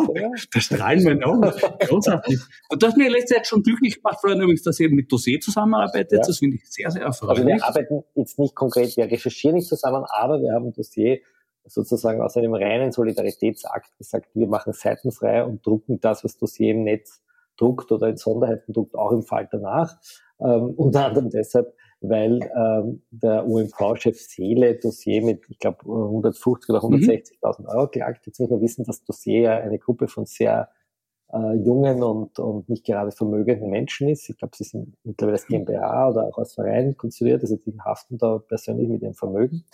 da strahlen meine Augen. Großartig. Und du hast mir letzte Zeit schon glücklich gemacht, Florian, übrigens, dass ihr mit Dossier zusammenarbeitet. Ja. Das finde ich sehr, sehr Also erfreulich. wir arbeiten jetzt nicht konkret, wir recherchieren nicht zusammen, aber wir haben ein Dossier sozusagen aus einem reinen Solidaritätsakt gesagt, wir machen seitenfrei und drucken das, was Dossier im Netz druckt oder in Sonderheiten druckt, auch im Falter nach. Ähm, unter anderem deshalb, weil ähm, der UMV-Chef Seele Dossier mit, ich glaube, 150 oder 160.000 mhm. Euro klagt. Jetzt muss man wissen, dass Dossier ja eine Gruppe von sehr äh, jungen und, und nicht gerade vermögenden Menschen ist. Ich glaube, sie sind mittlerweile als GmbH oder auch als Verein konstruiert, also die haften da persönlich mit ihrem Vermögen.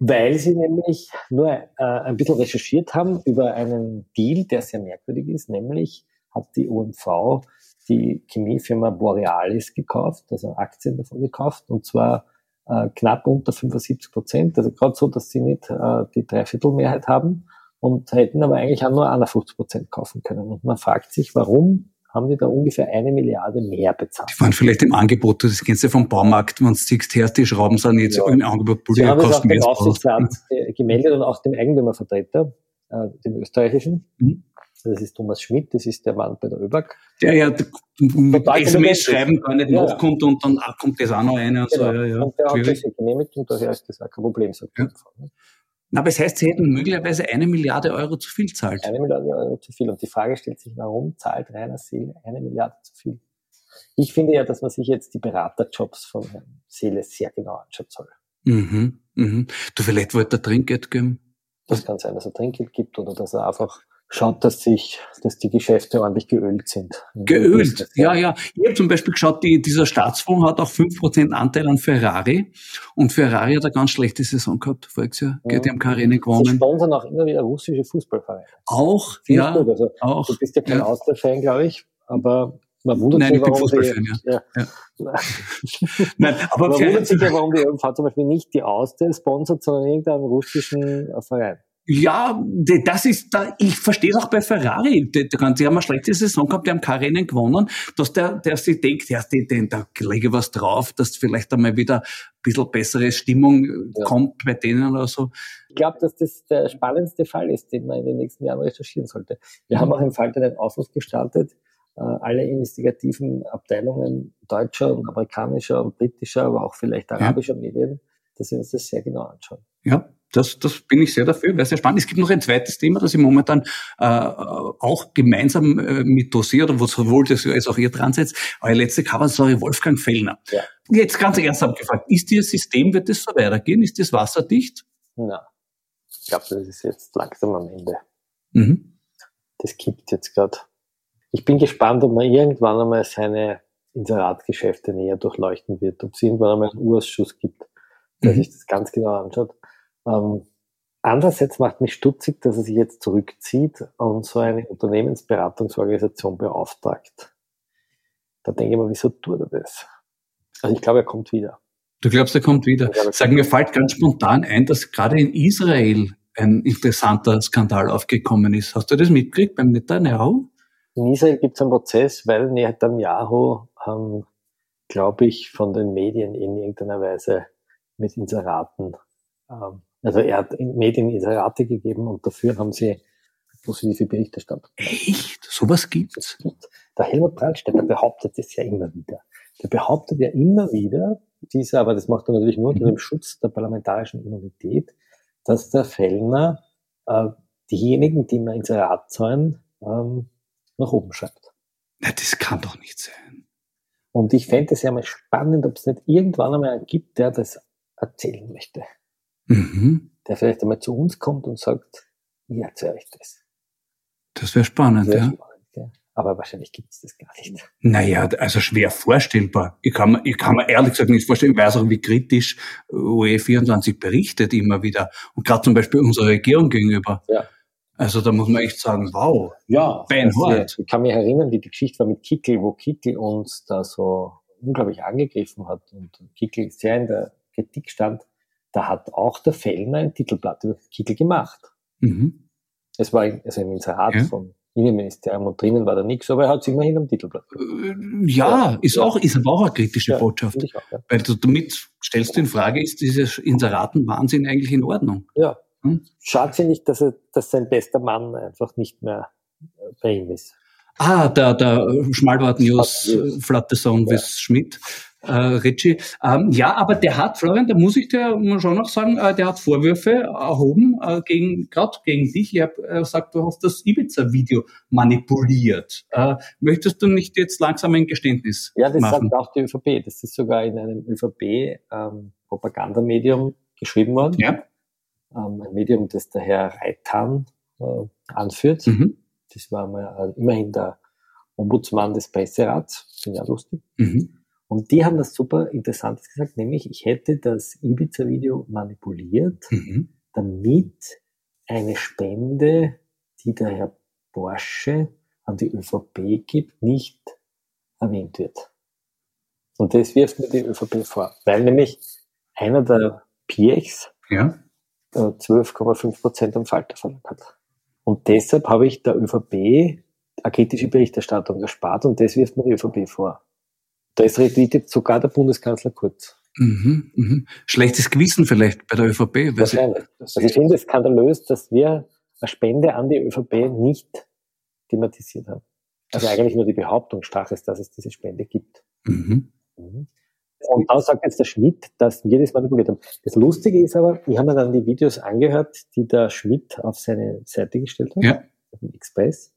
Weil sie nämlich nur äh, ein bisschen recherchiert haben über einen Deal, der sehr merkwürdig ist, nämlich hat die UMV die Chemiefirma Borealis gekauft, also Aktien davon gekauft, und zwar äh, knapp unter 75 Prozent, also gerade so, dass sie nicht äh, die Dreiviertelmehrheit haben und hätten aber eigentlich auch nur 51 Prozent kaufen können. Und man fragt sich, warum haben die da ungefähr eine Milliarde mehr bezahlt. Die waren vielleicht im Angebot, das kennst du vom Baumarkt, wenn du siehst, her, die Schrauben sind jetzt ja. im Angebot, Sie haben es auch dem Aufsichtsrat äh, gemeldet und auch dem Eigentümervertreter, äh, dem österreichischen. Mhm. Das ist Thomas Schmidt, das ist der Mann bei der ÖBAG. Der ja mit SMS schreiben gar nicht ja, nachkommt und dann kommt das auch noch eine und genau. so. Ja, ja. Und der hat das genehmigt und daher ist das auch kein Problem. Sagt ja. Na, aber es heißt, sie hätten möglicherweise eine Milliarde Euro zu viel zahlt. Eine Milliarde Euro zu viel. Und die Frage stellt sich, warum zahlt Rainer Seele eine Milliarde zu viel? Ich finde ja, dass man sich jetzt die Beraterjobs von Herrn Seele sehr genau anschauen soll. Mhm, mhm. Du, vielleicht wollte er Trinkgeld geben? Das kann sein, dass er Trinkgeld gibt oder dass er einfach schaut, dass sich, dass die Geschäfte ordentlich geölt sind. Geölt, ja, ja. Ich habe zum Beispiel geschaut, die, dieser Staatsfonds hat auch fünf Prozent Anteil an Ferrari und Ferrari hat eine ganz schlechte Saison gehabt voriges Jahr. Mhm. Die haben keine Rennen gewonnen. Sie sponsern auch immer wieder russische Fußballvereine. Auch, ja. Gut. Also, auch. Du bist ja kein ja. Austria-Fan, glaube ich, aber man wundert Nein, sich, warum die, ja. Ja. Nein, aber man wundert sich ja, warum die ÖMV zum Beispiel nicht die Austria sponsert, sondern irgendeinen russischen Verein. Ja, das ist, da, ich verstehe es auch bei Ferrari. Die, die, die haben eine schlechte Saison gehabt, die haben kein Rennen gewonnen, dass der, der sich denkt, ja, die, die, da lege was drauf, dass vielleicht einmal wieder ein bisschen bessere Stimmung ja. kommt bei denen oder so. Ich glaube, dass das der spannendste Fall ist, den man in den nächsten Jahren recherchieren sollte. Wir mhm. haben auch im Falter einen Aufruf gestartet, äh, alle investigativen Abteilungen deutscher und amerikanischer und britischer, aber auch vielleicht arabischer ja. Medien, dass wir uns das sehr genau anschauen. Ja, das, das bin ich sehr dafür, wäre sehr spannend. Es gibt noch ein zweites Thema, das ich momentan äh, auch gemeinsam äh, mit dosiert, wo sowohl das als auch ihr dran setzt. Eure letzte Coverstory Wolfgang Fellner. Ja. Jetzt ganz ernsthaft gefragt, ist Ihr System, wird das so weitergehen? Ist das wasserdicht? Na, ich glaube, das ist jetzt langsam am Ende. Mhm. Das kippt jetzt gerade. Ich bin gespannt, ob man irgendwann einmal seine Inseratgeschäfte näher durchleuchten wird, ob es irgendwann einmal einen Urausschuss gibt, der mhm. sich das ganz genau anschaut. Ähm, andererseits macht mich stutzig, dass er sich jetzt zurückzieht und so eine Unternehmensberatungsorganisation beauftragt. Da denke ich mir, wieso tut er das? Also ich glaube, er kommt wieder. Du glaubst, er kommt wieder? Sag mir fällt ganz spontan ein, dass gerade in Israel ein interessanter Skandal aufgekommen ist. Hast du das mitgekriegt beim Netanyahu? In Israel gibt es einen Prozess, weil Netanyahu, ähm, glaube ich, von den Medien in irgendeiner Weise mit Inseraten ähm, also er hat Medien Inserate gegeben und dafür haben sie positive Berichterstattung. Echt? Sowas gibt's? Der Helmut Brandstätter behauptet es ja immer wieder. Der behauptet ja immer wieder, dieser, aber das macht er natürlich nur unter dem Schutz der parlamentarischen Immunität, dass der Fellner äh, diejenigen, die mir Inserat zahlen, ähm, nach oben schreibt. Na, das kann doch nicht sein. Und ich fände es ja mal spannend, ob es nicht irgendwann einmal einen gibt, der das erzählen möchte mhm. der vielleicht einmal zu uns kommt und sagt, ich erzähle euch das. Das wäre spannend, das wär ja. Spannend, ja. Aber wahrscheinlich gibt es das gar nicht. Naja, also schwer vorstellbar. Ich kann, mir, ich kann mir ehrlich gesagt nicht vorstellen, ich weiß auch, wie kritisch UE24 berichtet immer wieder. Und gerade zum Beispiel unserer Regierung gegenüber. Ja. Also da muss man echt sagen, wow. Ja, also, ich kann mich erinnern, wie die Geschichte war mit Kickel, wo Kickel uns da so unglaublich angegriffen hat und Kickel sehr in der Kritik stand da hat auch der Fellner ein Titelblatt über Kittel gemacht. Mhm. Es war also ein Inserat ja. vom Innenministerium und drinnen war da nichts, aber er hat sich immerhin am Titelblatt. Äh, ja, ja, ist auch, ist aber auch eine kritische ja, Botschaft. Auch, ja. Weil du damit stellst du in Frage, ist dieses Inseratenwahnsinn eigentlich in Ordnung? Ja. Hm? Schade nicht, dass er, dass sein bester Mann einfach nicht mehr bei ihm ist. Ah, der, der Schmalbart News, Flatte Song ja. Schmidt. Äh, Ritchie. Ähm, ja, aber der hat, Florian, da muss ich dir schon noch sagen, äh, der hat Vorwürfe erhoben äh, gegen, gerade gegen dich. Ich habe äh, gesagt, du hast das Ibiza-Video manipuliert. Äh, möchtest du nicht jetzt langsam ein Geständnis Ja, das machen? sagt auch die ÖVP. Das ist sogar in einem ÖVP-Propagandamedium ähm, geschrieben worden. Ja. Ähm, ein Medium, das der Herr Reitan äh, anführt. Mhm. Das war mal, äh, immerhin der Ombudsmann des Presserats. Finde ich auch lustig. Mhm. Und die haben das super Interessantes gesagt, nämlich ich hätte das Ibiza-Video manipuliert, Mhm. damit eine Spende, die der Herr Porsche an die ÖVP gibt, nicht erwähnt wird. Und das wirft mir die ÖVP vor, weil nämlich einer der Piechs Ja. äh, 12,5 Prozent am Falter verlangt hat. Und deshalb habe ich der ÖVP eine kritische Berichterstattung erspart und das wirft mir die ÖVP vor. Da ist retweetet sogar der Bundeskanzler Kurz. Mhm. Mhm. Schlechtes Gewissen vielleicht bei der ÖVP. Wahrscheinlich. Also ich finde es skandalös, dass wir eine Spende an die ÖVP nicht thematisiert haben. Also eigentlich nur die Behauptung stark ist, dass es diese Spende gibt. mhm. Und dann sagt jetzt der Schmidt, dass wir das manipuliert haben. Das Lustige ist aber, ich habe mir dann die Videos angehört, die der Schmidt auf seine Seite gestellt hat, Ja. auf dem Express.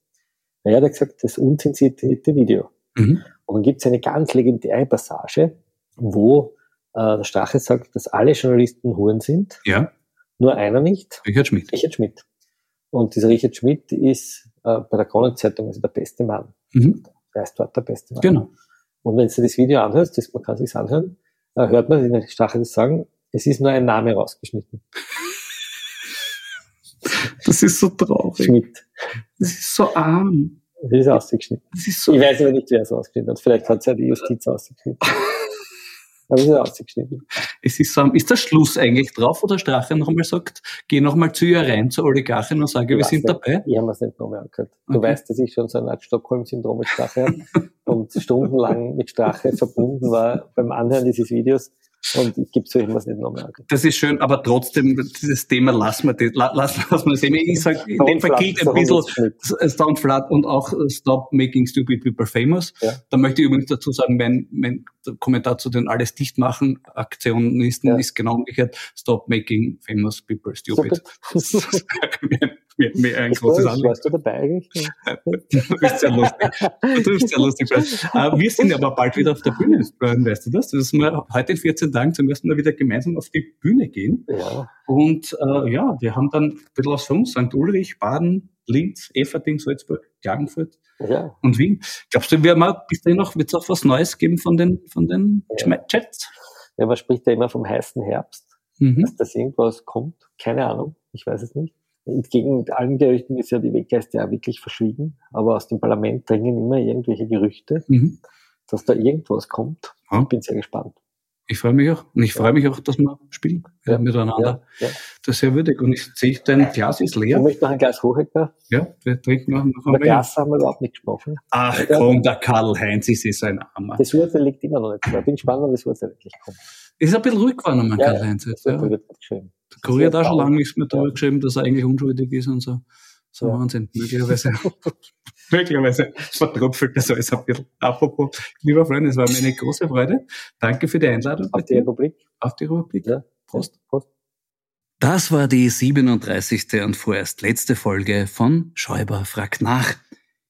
Er hat gesagt, das unzensierte Video. Mhm. Und dann gibt es eine ganz legendäre Passage, wo äh, der Strache sagt, dass alle Journalisten Huren sind, Ja. nur einer nicht, Richard Schmidt. Richard Schmidt. Und dieser Richard Schmidt ist äh, bei der Kronenzeitung also der beste Mann. Mhm. Er ist dort der beste Mann. Genau. Und wenn du das Video anhörst, das, man kann sich anhören, äh, hört man den Strache das sagen, es ist nur ein Name rausgeschnitten. Das ist so traurig. Schmidt. Das ist so arm. Das ist ausgeschnitten. Ist so Ich weiß aber nicht, wer es ausgeschnitten hat. Vielleicht hat es ja die Justiz ausgeschnitten. Aber es ist ausgeschnitten. Es ist, so, ist der Schluss eigentlich drauf, wo der Strache nochmal sagt, geh nochmal zu ihr rein, zur Oligarchin und sage, wir Ich sind weiß nicht. dabei? Ich habe mir es nicht nochmal angehört. Du Okay. weißt, dass ich schon so eine Art Stockholm-Syndrom mit Strache habe und stundenlang mit Strache verbunden war beim Anhören dieses Videos und ich gebe zu, mir es nicht nochmal angehört. Das ist schön, aber trotzdem, dieses Thema lassen wir, das, la- lassen, lassen wir das eben. Ich sag, in dem Fall gilt ein bisschen Stone Flat und auch äh, Stop Making Stupid People Famous. Ja. Da möchte ich übrigens dazu sagen, mein, mein Kommentar zu den Alles dicht machen Aktionisten Ja. ist genau umgekehrt. Stop Making Famous People Stupid. Stupid. Mir, mir, ein Das großes Anliegen. warst du dabei eigentlich? Du bist sehr lustig. Du bist sehr lustig. Äh, wir sind aber bald wieder auf der Bühne, weißt du das? Dass wir heute in 14 Tagen zum ersten Mal wieder gemeinsam auf die Bühne gehen. Ja. Und äh, ja, wir haben dann ein bisschen was von uns. St. Ulrich, Baden, Linz, Eferding, Salzburg, Klagenfurt ja. und Wien. Glaubst du, wir haben auch bis dahin noch, wird es auch was Neues geben von den, von den Ja. Chats? Ja, man spricht ja immer vom heißen Herbst, Mhm. dass das irgendwas kommt. Keine Ahnung, ich weiß es nicht. Entgegen allen Gerüchten ist ja die Weggeiste ja wirklich verschwiegen, aber aus dem Parlament dringen immer irgendwelche Gerüchte, Mhm. dass da irgendwas kommt. Ja. Ich bin sehr gespannt. Ich freue mich auch. Und ich freue mich auch, dass wir spielen Ja. miteinander. Ja, ja. Das ist sehr würdig. Und ich sehe, dein Glas ist Ich leer. möchte noch ein Glas Hohecker. Ja, wir trinken noch, einmal. Glas haben wir überhaupt nicht gesprochen. Ach komm, der Karl-Heinz ist eh so ein Armer. Das Urteil liegt immer noch nicht. Ich bin gespannt, wann das Urteil wirklich kommt. Ist ein bisschen ruhig geworden, mein Ja, Karl-Heinz. Das Ja. Wird geschrieben. Der Kurier hat auch schon lange nichts mehr drüber Ja. geschrieben, dass er eigentlich unschuldig ist und so. So Ja. Wahnsinn. Möglicherweise, möglicherweise vertröpfelt das alles ein bisschen. Apropos, lieber Freund, es war mir eine große Freude. Danke für die Einladung. Auf die Republik. Auf die Republik. Ja. Prost. Prost. Das war die 37. und vorerst letzte Folge von Schäuber fragt nach.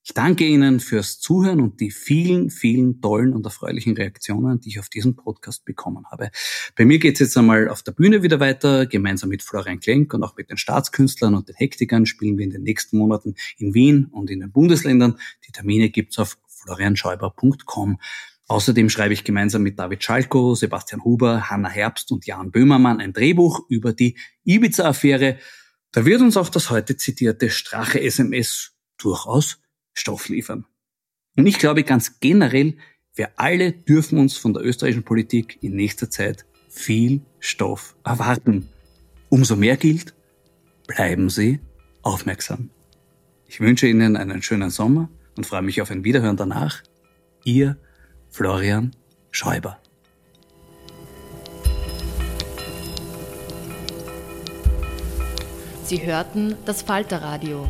Ich danke Ihnen fürs Zuhören und die vielen, vielen tollen und erfreulichen Reaktionen, die ich auf diesen Podcast bekommen habe. Bei mir geht es jetzt einmal auf der Bühne wieder weiter. Gemeinsam mit Florian Klenk und auch mit den Staatskünstlern und den Hektikern spielen wir in den nächsten Monaten in Wien und in den Bundesländern. Die Termine gibt's auf florianschäuber.com. Außerdem schreibe ich gemeinsam mit David Schalko, Sebastian Huber, Hanna Herbst und Jan Böhmermann ein Drehbuch über die Ibiza-Affäre. Da wird uns auch das heute zitierte Strache-SMS durchaus Stoff liefern. Und ich glaube ganz generell, wir alle dürfen uns von der österreichischen Politik in nächster Zeit viel Stoff erwarten. Umso mehr gilt, bleiben Sie aufmerksam. Ich wünsche Ihnen einen schönen Sommer und freue mich auf ein Wiederhören danach. Ihr Florian Schäuber. Sie hörten das Falterradio,